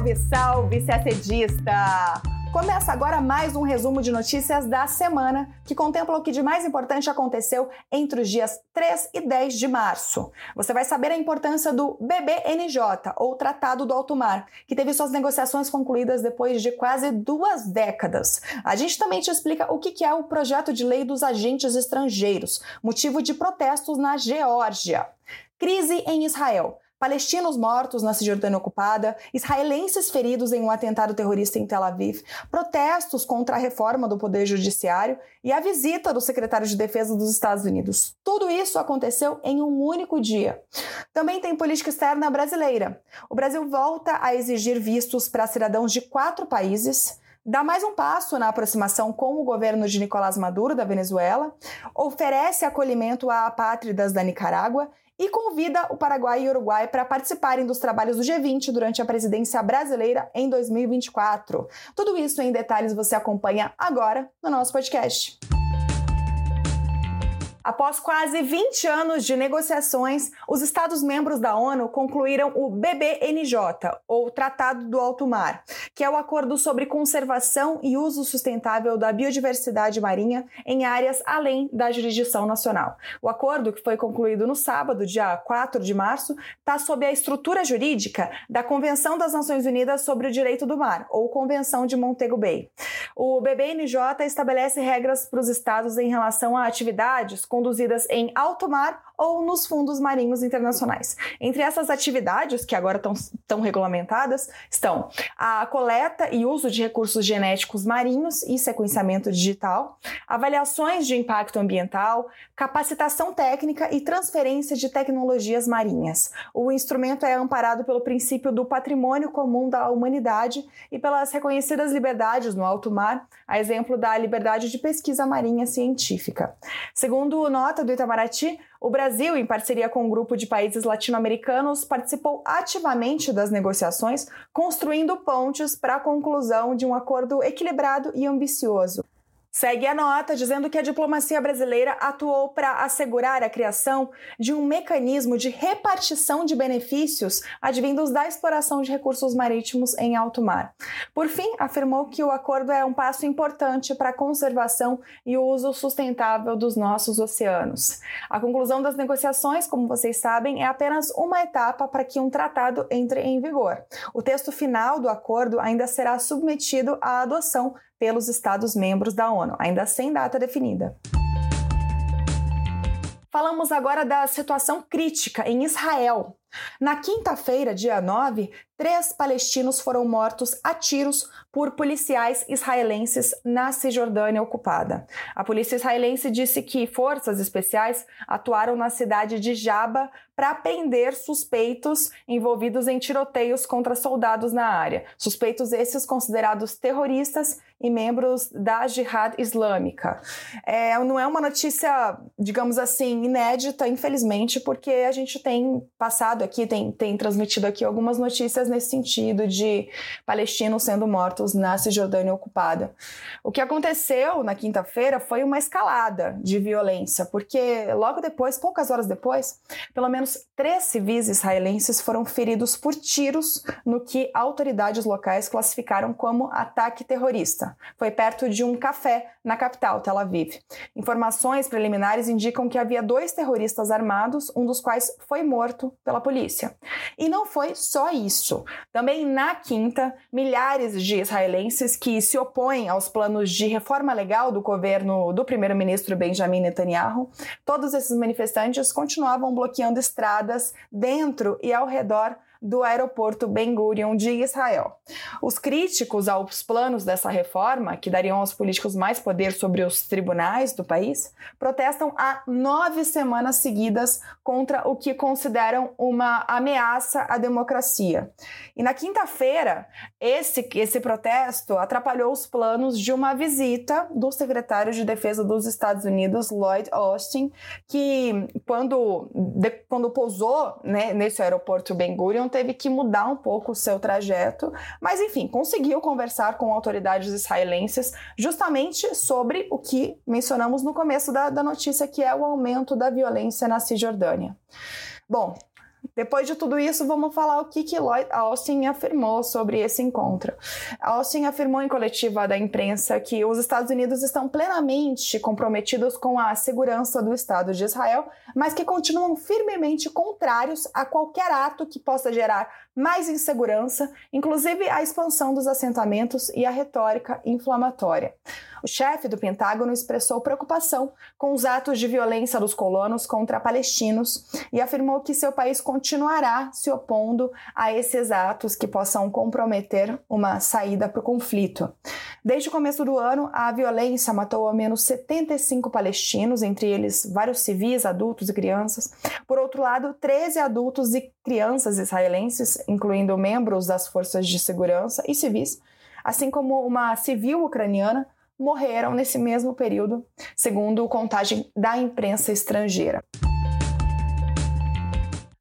Salve, salve, CACDista! Começa agora mais um resumo de notícias da semana, que contempla o que de mais importante aconteceu entre os dias 3 e 10 de março. Você vai saber a importância do BBNJ, ou Tratado do Alto Mar, que teve suas negociações concluídas depois de quase duas décadas. A gente também te explica o que é o projeto de lei dos agentes estrangeiros, motivo de protestos na Geórgia. Crise em Israel palestinos mortos na Cisjordânia ocupada, israelenses feridos em um atentado terrorista em Tel Aviv, protestos contra a reforma do Poder Judiciário e a visita do secretário de Defesa dos Estados Unidos. Tudo isso aconteceu em um único dia. Também tem política externa brasileira. O Brasil volta a exigir vistos para cidadãos de quatro países dá mais um passo na aproximação com o governo de Nicolás Maduro, da Venezuela, oferece acolhimento a apátridas da Nicarágua e convida o Paraguai e o Uruguai para participarem dos trabalhos do G20 durante a presidência brasileira em 2024. Tudo isso em detalhes você acompanha agora no nosso podcast. Após quase 20 anos de negociações, os Estados-membros da ONU concluíram o BBNJ, ou Tratado do Alto Mar, que é o acordo sobre conservação e uso sustentável da biodiversidade marinha em áreas além da jurisdição nacional. O acordo, que foi concluído no sábado, dia 4 de março, está sob a estrutura jurídica da Convenção das Nações Unidas sobre o Direito do Mar, ou Convenção de Montego Bay. O BBNJ estabelece regras para os estados em relação a atividades conduzidas em alto mar ou nos fundos marinhos internacionais. Entre essas atividades, que agora estão regulamentadas, estão a coleta e uso de recursos genéticos marinhos e sequenciamento digital, avaliações de impacto ambiental, capacitação técnica e transferência de tecnologias marinhas. O instrumento é amparado pelo princípio do patrimônio comum da humanidade e pelas reconhecidas liberdades no alto mar, a exemplo da liberdade de pesquisa marinha científica. Segundo nota do Itamaraty, o Brasil, em parceria com um grupo de países latino-americanos, participou ativamente das negociações, construindo pontes para a conclusão de um acordo equilibrado e ambicioso. Segue a nota dizendo que a diplomacia brasileira atuou para assegurar a criação de um mecanismo de repartição de benefícios advindos da exploração de recursos marítimos em alto mar. Por fim, afirmou que o acordo é um passo importante para a conservação e o uso sustentável dos nossos oceanos. A conclusão das negociações, como vocês sabem, é apenas uma etapa para que um tratado entre em vigor. O texto final do acordo ainda será submetido à adoção pelos Estados-membros da ONU, ainda sem data definida. Falamos agora da situação crítica em Israel. Na quinta-feira, dia 9, três palestinos foram mortos a tiros por policiais israelenses na Cisjordânia ocupada. A polícia israelense disse que forças especiais atuaram na cidade de Jaba para prender suspeitos envolvidos em tiroteios contra soldados na área. Suspeitos esses considerados terroristas e membros da Jihad Islâmica. É, não é uma notícia, digamos assim, inédita, infelizmente, porque a gente tem passado aqui, tem, tem transmitido aqui algumas notícias nesse sentido de palestinos sendo mortos na Cisjordânia ocupada. O que aconteceu na quinta-feira foi uma escalada de violência, porque logo depois, poucas horas depois, pelo menos três civis israelenses foram feridos por tiros no que autoridades locais classificaram como ataque terrorista. Foi perto de um café na capital, Tel Aviv. Informações preliminares indicam que havia dois terroristas armados, um dos quais foi morto pela polícia. E não foi só isso. Também na quinta, milhares de israelenses que se opõem aos planos de reforma legal do governo do primeiro-ministro Benjamin Netanyahu, todos esses manifestantes continuavam bloqueando estradas dentro e ao redor do aeroporto Ben Gurion de Israel. Os críticos aos planos dessa reforma, que dariam aos políticos mais poder sobre os tribunais do país, protestam há nove semanas seguidas contra o que consideram uma ameaça à democracia. E na quinta-feira, esse, esse protesto atrapalhou os planos de uma visita do secretário de Defesa dos Estados Unidos, Lloyd Austin, que quando, de, quando pousou né, nesse aeroporto Ben Gurion, teve que mudar um pouco o seu trajeto, mas enfim, conseguiu conversar com autoridades israelenses justamente sobre o que mencionamos no começo da, da notícia, que é o aumento da violência na Cisjordânia. Bom, Depois de tudo isso, vamos falar o que, que Lloyd Austin afirmou sobre esse encontro. Austin afirmou em coletiva da imprensa que os Estados Unidos estão plenamente comprometidos com a segurança do Estado de Israel, mas que continuam firmemente contrários a qualquer ato que possa gerar mais insegurança, inclusive a expansão dos assentamentos e a retórica inflamatória. O chefe do Pentágono expressou preocupação com os atos de violência dos colonos contra palestinos e afirmou que seu país continuará se opondo a esses atos que possam comprometer uma saída para o conflito. Desde o começo do ano, a violência matou ao menos 75 palestinos, entre eles vários civis, adultos e crianças. Por outro lado, 13 adultos e crianças israelenses, incluindo membros das forças de segurança e civis, assim como uma civil ucraniana, morreram nesse mesmo período, segundo contagem da imprensa estrangeira.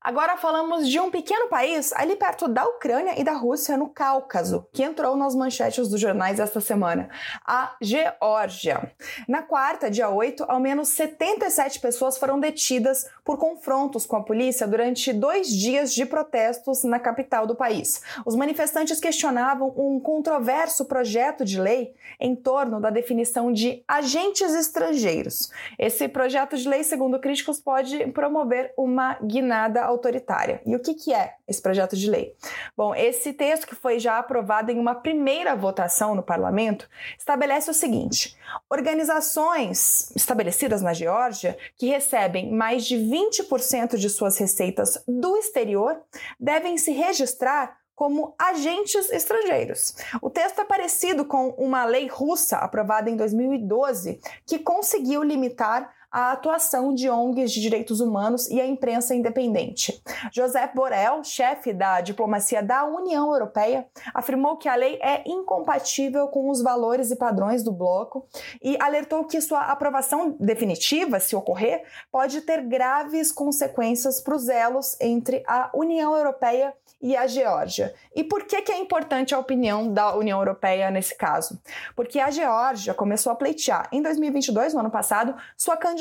Agora falamos de um pequeno país ali perto da Ucrânia e da Rússia, no Cáucaso, que entrou nas manchetes dos jornais esta semana, a Geórgia. Na quarta, dia 8, ao menos 77 pessoas foram detidas por confrontos com a polícia durante dois dias de protestos na capital do país. Os manifestantes questionavam um controverso projeto de lei em torno da definição de agentes estrangeiros. Esse projeto de lei, segundo críticos, pode promover uma guinada autoritária. E o que, que é esse projeto de lei? Bom, esse texto, que foi já aprovado em uma primeira votação no parlamento, estabelece o seguinte: organizações estabelecidas na Geórgia que recebem mais de 20% de suas receitas do exterior devem se registrar como agentes estrangeiros. O texto é parecido com uma lei russa aprovada em 2012 que conseguiu limitar a atuação de ONGs de direitos humanos e a imprensa independente. José Borrell, chefe da diplomacia da União Europeia, afirmou que a lei é incompatível com os valores e padrões do bloco e alertou que sua aprovação definitiva, se ocorrer, pode ter graves consequências para os elos entre a União Europeia e a Geórgia. E por que, que é importante a opinião da União Europeia nesse caso? Porque a Geórgia começou a pleitear em 2022, no ano passado, sua candidatura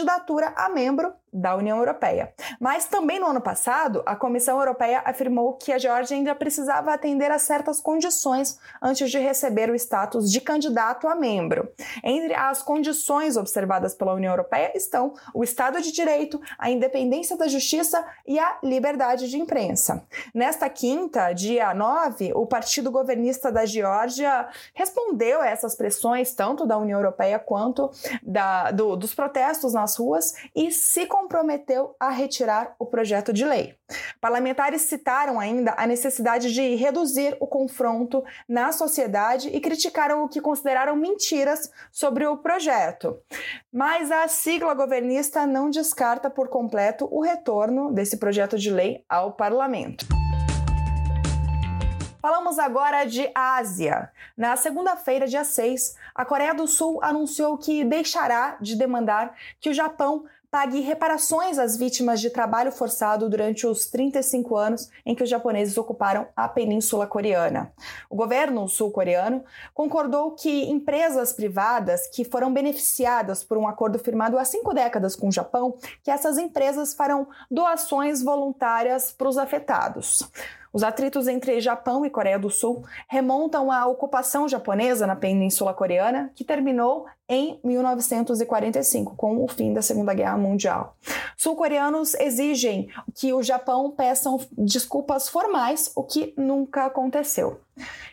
a membro da União Europeia. Mas também no ano passado, a Comissão Europeia afirmou que a Geórgia ainda precisava atender a certas condições antes de receber o status de candidato a membro. Entre as condições observadas pela União Europeia estão o Estado de Direito, a independência da justiça e a liberdade de imprensa. Nesta quinta, dia 9, o partido governista da Geórgia respondeu a essas pressões, tanto da União Europeia quanto da, do, dos protestos nas ruas, e se comprometeu a retirar o projeto de lei. Parlamentares citaram ainda a necessidade de reduzir o confronto na sociedade e criticaram o que consideraram mentiras sobre o projeto. Mas a sigla governista não descarta por completo o retorno desse projeto de lei ao parlamento. Falamos agora de Ásia. Na segunda-feira, dia 6, a Coreia do Sul anunciou que deixará de demandar que o Japão pague reparações às vítimas de trabalho forçado durante os 35 anos em que os japoneses ocuparam a Península Coreana. O governo sul-coreano concordou que empresas privadas que foram beneficiadas por um acordo firmado há cinco décadas com o Japão, que essas empresas farão doações voluntárias para os afetados. Os atritos entre Japão e Coreia do Sul remontam à ocupação japonesa na Península Coreana, que terminou em 1945, com o fim da Segunda Guerra Mundial. Sul-coreanos exigem que o Japão peçam desculpas formais, o que nunca aconteceu.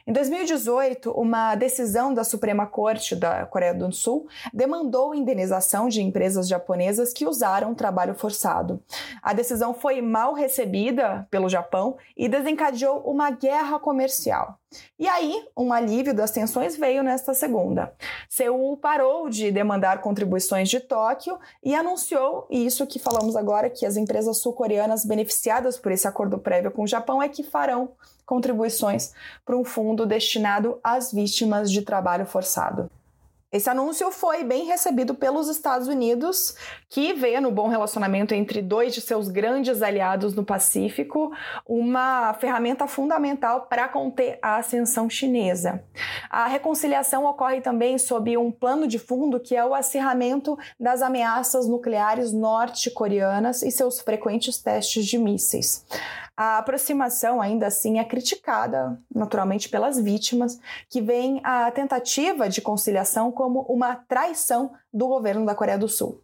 Em 2018, uma decisão da Suprema Corte da Coreia do Sul demandou indenização de empresas japonesas que usaram trabalho forçado. A decisão foi mal recebida pelo Japão e desencadeou uma guerra comercial. E aí, um alívio das tensões veio nesta segunda. Seul parou de demandar contribuições de Tóquio e anunciou isso que falamos agora, que as empresas sul-coreanas beneficiadas por esse acordo prévio com o Japão é que farão contribuições para um fundo destinado às vítimas de trabalho forçado. Esse anúncio foi bem recebido pelos Estados Unidos, que vê no bom relacionamento entre dois de seus grandes aliados no Pacífico uma ferramenta fundamental para conter a ascensão chinesa. A reconciliação ocorre também sob um plano de fundo que é o acirramento das ameaças nucleares norte-coreanas e seus frequentes testes de mísseis. A aproximação, ainda assim, é criticada, naturalmente, pelas vítimas, que veem a tentativa de conciliação como uma traição do governo da Coreia do Sul.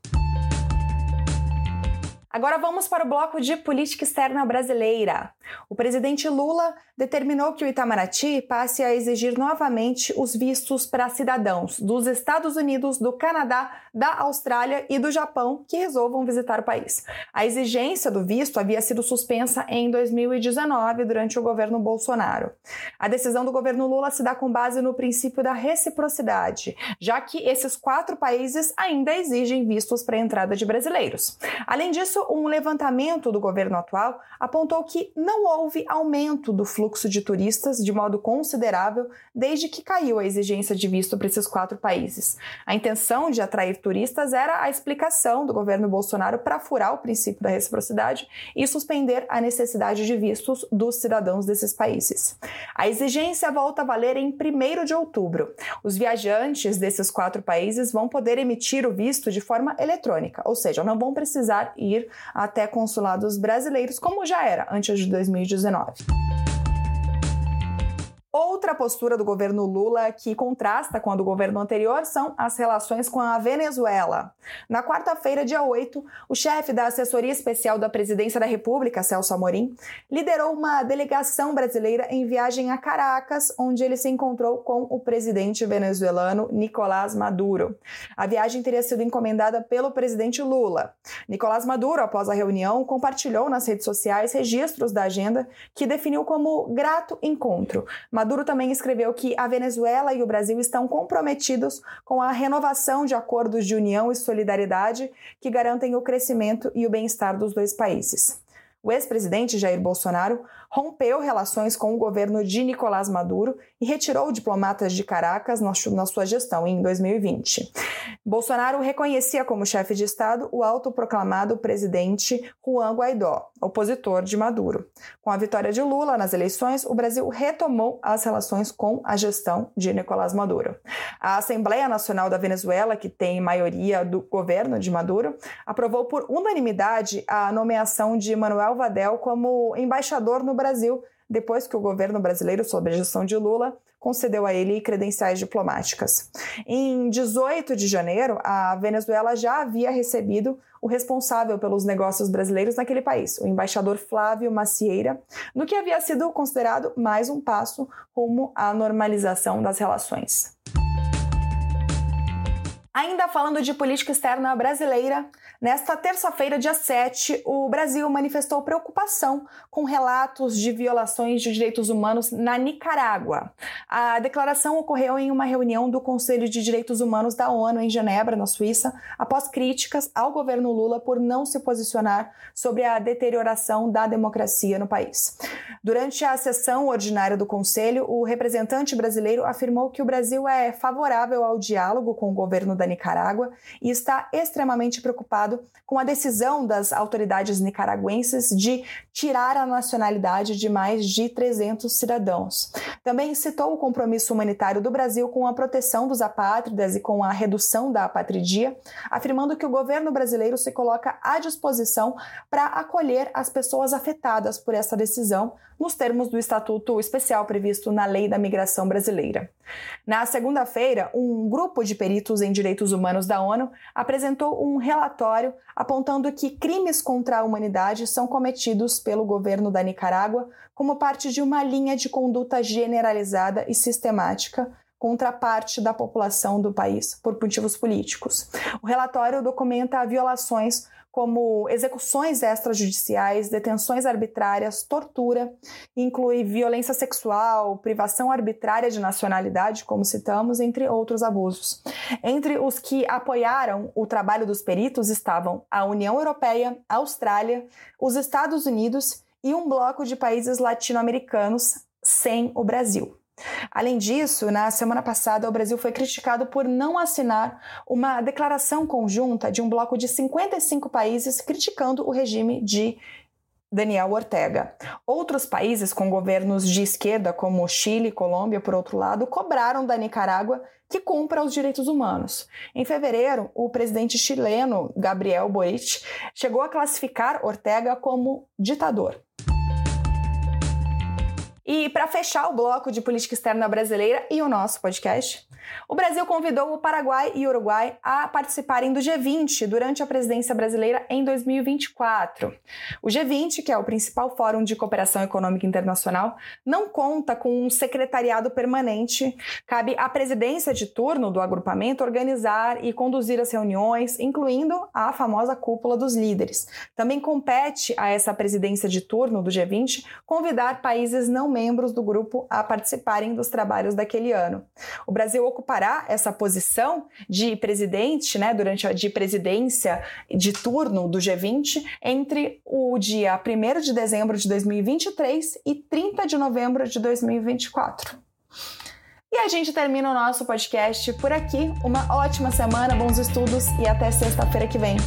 Agora vamos para o bloco de política externa brasileira. O presidente Lula determinou que o Itamaraty passe a exigir novamente os vistos para cidadãos dos Estados Unidos, do Canadá, da Austrália e do Japão que resolvam visitar o país. A exigência do visto havia sido suspensa em 2019 durante o governo Bolsonaro. A decisão do governo Lula se dá com base no princípio da reciprocidade, já que esses quatro países ainda exigem vistos para a entrada de brasileiros. Além disso, um levantamento do governo atual apontou que não houve aumento do fluxo de turistas de modo considerável desde que caiu a exigência de visto para esses quatro países. A intenção de atrair turistas era a explicação do governo Bolsonaro para furar o princípio da reciprocidade e suspender a necessidade de vistos dos cidadãos desses países. A exigência volta a valer em 1 de outubro. Os viajantes desses quatro países vão poder emitir o visto de forma eletrônica, ou seja, não vão precisar ir até consulados brasileiros, como já era antes de 2019. Outra postura do governo Lula que contrasta com a do governo anterior são as relações com a Venezuela. Na quarta-feira, dia 8, o chefe da assessoria especial da Presidência da República, Celso Amorim, liderou uma delegação brasileira em viagem a Caracas, onde ele se encontrou com o presidente venezuelano Nicolás Maduro. A viagem teria sido encomendada pelo presidente Lula. Nicolás Maduro, após a reunião, compartilhou nas redes sociais registros da agenda que definiu como grato encontro Maduro também escreveu que a Venezuela e o Brasil estão comprometidos com a renovação de acordos de união e solidariedade que garantem o crescimento e o bem-estar dos dois países. O ex-presidente Jair Bolsonaro rompeu relações com o governo de Nicolás Maduro e retirou diplomatas de Caracas na sua gestão em 2020. Bolsonaro reconhecia como chefe de Estado o autoproclamado presidente Juan Guaidó, opositor de Maduro. Com a vitória de Lula nas eleições, o Brasil retomou as relações com a gestão de Nicolás Maduro. A Assembleia Nacional da Venezuela, que tem maioria do governo de Maduro, aprovou por unanimidade a nomeação de Manuel Vadel como embaixador no Brasil, depois que o governo brasileiro, sob a gestão de Lula, concedeu a ele credenciais diplomáticas. Em 18 de janeiro, a Venezuela já havia recebido o responsável pelos negócios brasileiros naquele país, o embaixador Flávio Macieira, no que havia sido considerado mais um passo rumo à normalização das relações. Ainda falando de política externa brasileira, nesta terça-feira, dia 7, o Brasil manifestou preocupação com relatos de violações de direitos humanos na Nicarágua. A declaração ocorreu em uma reunião do Conselho de Direitos Humanos da ONU em Genebra, na Suíça, após críticas ao governo Lula por não se posicionar sobre a deterioração da democracia no país. Durante a sessão ordinária do Conselho, o representante brasileiro afirmou que o Brasil é favorável ao diálogo com o governo da Nicarágua e está extremamente preocupado com a decisão das autoridades nicaragüenses de tirar a nacionalidade de mais de 300 cidadãos. Também citou o compromisso humanitário do Brasil com a proteção dos apátridas e com a redução da apatridia, afirmando que o governo brasileiro se coloca à disposição para acolher as pessoas afetadas por essa decisão nos termos do estatuto especial previsto na Lei da Migração Brasileira. Na segunda-feira, um grupo de peritos em direitos humanos da ONU apresentou um relatório apontando que crimes contra a humanidade são cometidos pelo governo da Nicarágua como parte de uma linha de conduta generalizada e sistemática contra parte da população do país por motivos políticos. O relatório documenta violações como execuções extrajudiciais, detenções arbitrárias, tortura, inclui violência sexual, privação arbitrária de nacionalidade, como citamos, entre outros abusos. Entre os que apoiaram o trabalho dos peritos estavam a União Europeia, a Austrália, os Estados Unidos e um bloco de países latino-americanos, sem o Brasil. Além disso, na semana passada, o Brasil foi criticado por não assinar uma declaração conjunta de um bloco de 55 países criticando o regime de Daniel Ortega. Outros países com governos de esquerda, como Chile e Colômbia, por outro lado, cobraram da Nicarágua que cumpra os direitos humanos. Em fevereiro, o presidente chileno Gabriel Boric chegou a classificar Ortega como ditador. E para fechar o bloco de política externa brasileira e o nosso podcast, o Brasil convidou o Paraguai e o Uruguai a participarem do G20 durante a presidência brasileira em 2024. O G20, que é o principal fórum de cooperação econômica internacional, não conta com um secretariado permanente. Cabe à presidência de turno do agrupamento organizar e conduzir as reuniões, incluindo a famosa cúpula dos líderes. Também compete a essa presidência de turno do G20 convidar países não membros do grupo a participarem dos trabalhos daquele ano. O Brasil ocupará essa posição de presidente, né, durante a de presidência de turno do G20 entre o dia 1 de dezembro de 2023 e 30 de novembro de 2024. E a gente termina o nosso podcast por aqui. Uma ótima semana, bons estudos e até sexta-feira que vem.